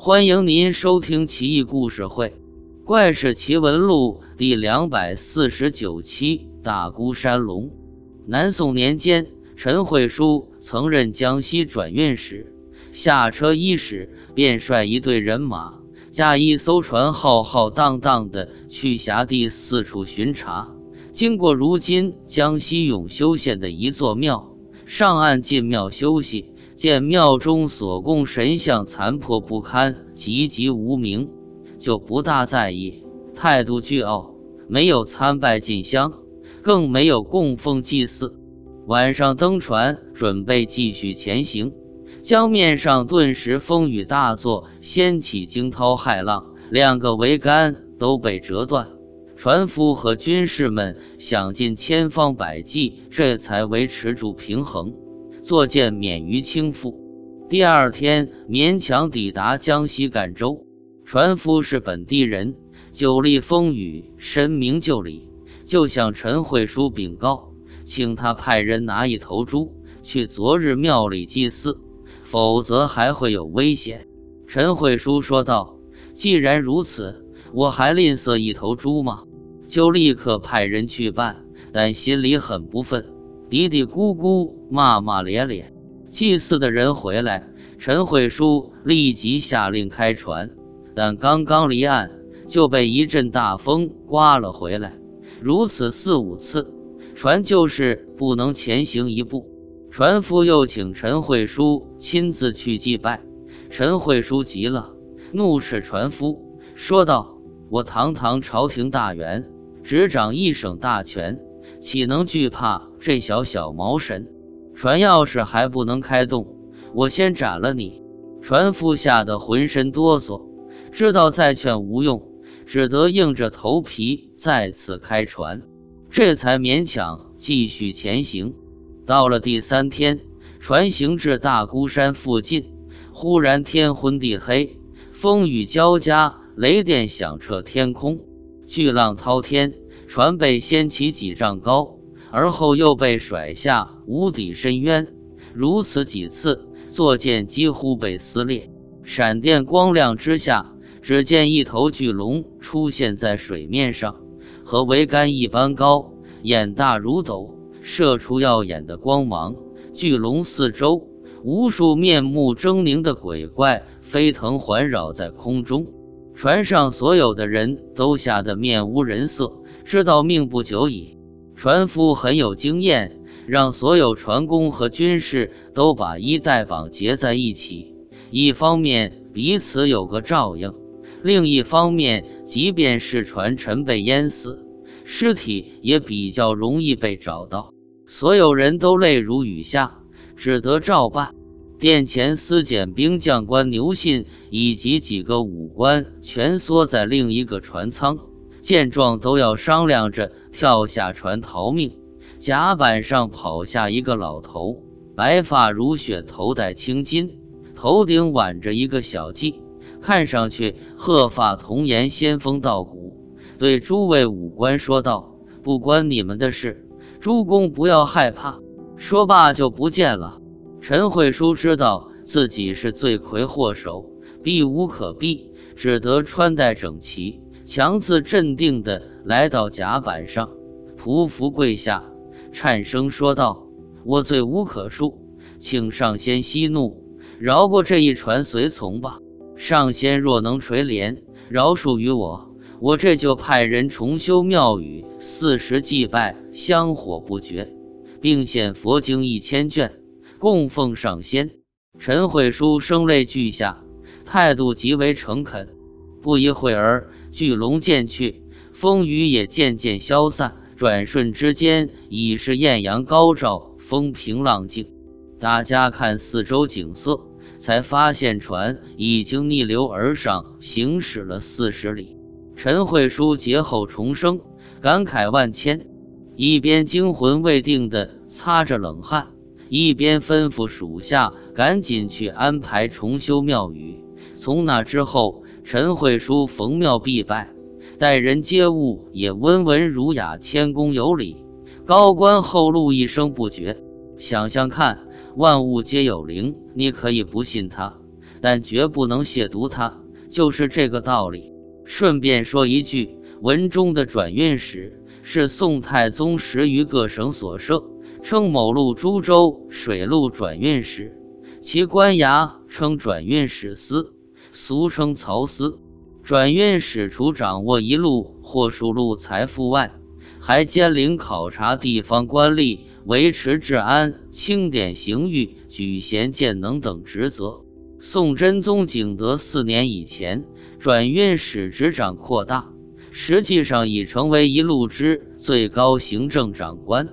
欢迎您收听《奇异故事会·怪事奇闻录》第两百四十九期《大孤山龙》。南宋年间，陈慧书曾任江西转运使，下车伊始，便率一队人马，驾一艘船，浩浩荡荡的去辖地四处巡查。经过如今江西永修县的一座庙，上岸进庙休息。见庙中所供神像残破不堪、籍籍无名，就不大在意，态度倨傲，没有参拜进香，更没有供奉祭祀。晚上登船，准备继续前行，江面上顿时风雨大作，掀起惊涛骇浪，两个桅杆都被折断。船夫和军士们想尽千方百计，这才维持住平衡。作舰免于倾覆。第二天勉强抵达江西赣州，船夫是本地人，久历风雨，深明就里，就向陈慧书禀告，请他派人拿一头猪去昨日庙里祭祀，否则还会有危险。陈慧书说道：“既然如此，我还吝啬一头猪吗？”就立刻派人去办，但心里很不忿。嘀嘀咕咕，骂骂咧咧。祭祀的人回来，陈慧书立即下令开船，但刚刚离岸，就被一阵大风刮了回来。如此四五次，船就是不能前行一步。船夫又请陈慧书亲自去祭拜，陈慧书急了，怒斥船夫，说道：“我堂堂朝廷大员，执掌一省大权。”岂能惧怕这小小毛神？船要是还不能开动，我先斩了你！船夫吓得浑身哆嗦，知道再劝无用，只得硬着头皮再次开船，这才勉强继续前行。到了第三天，船行至大孤山附近，忽然天昏地黑，风雨交加，雷电响彻天空，巨浪滔天。船被掀起几丈高，而后又被甩下无底深渊。如此几次，坐舰几乎被撕裂。闪电光亮之下，只见一头巨龙出现在水面上，和桅杆一般高，眼大如斗，射出耀眼的光芒。巨龙四周，无数面目狰狞的鬼怪飞腾环绕在空中。船上所有的人都吓得面无人色。知道命不久矣，船夫很有经验，让所有船工和军士都把衣带绑结在一起。一方面彼此有个照应，另一方面，即便是船沉被淹死，尸体也比较容易被找到。所有人都泪如雨下，只得照办。殿前司检兵将官牛信以及几个武官蜷缩在另一个船舱。见状，都要商量着跳下船逃命。甲板上跑下一个老头，白发如雪，头戴青巾，头顶挽着一个小髻，看上去鹤发童颜，仙风道骨。对诸位武官说道：“不关你们的事，诸公不要害怕。”说罢就不见了。陈慧书知道自己是罪魁祸首，避无可避，只得穿戴整齐。强自镇定地来到甲板上，匍匐跪下，颤声说道：“我罪无可恕，请上仙息怒，饶过这一船随从吧。上仙若能垂怜，饶恕于我，我这就派人重修庙宇，四时祭拜，香火不绝，并献佛经一千卷，供奉上仙。”陈慧书声泪俱下，态度极为诚恳。不一会儿。巨龙渐去，风雨也渐渐消散。转瞬之间，已是艳阳高照，风平浪静。大家看四周景色，才发现船已经逆流而上，行驶了四十里。陈慧书劫后重生，感慨万千，一边惊魂未定的擦着冷汗，一边吩咐属下赶紧去安排重修庙宇。从那之后。陈慧书逢庙必拜，待人接物也温文儒雅、谦恭有礼，高官厚禄一声不绝。想想看，万物皆有灵，你可以不信他，但绝不能亵渎他，就是这个道理。顺便说一句，文中的转运使是宋太宗时于各省所设，称某路株洲水路转运使，其官衙称转运使司，俗称曹司。转运使除掌握一路或数路财富外，还兼领考察地方官吏、维持治安、清点刑狱、举贤荐能等职责。宋真宗景德四年以前，转运使执掌扩大，实际上已成为一路之最高行政长官。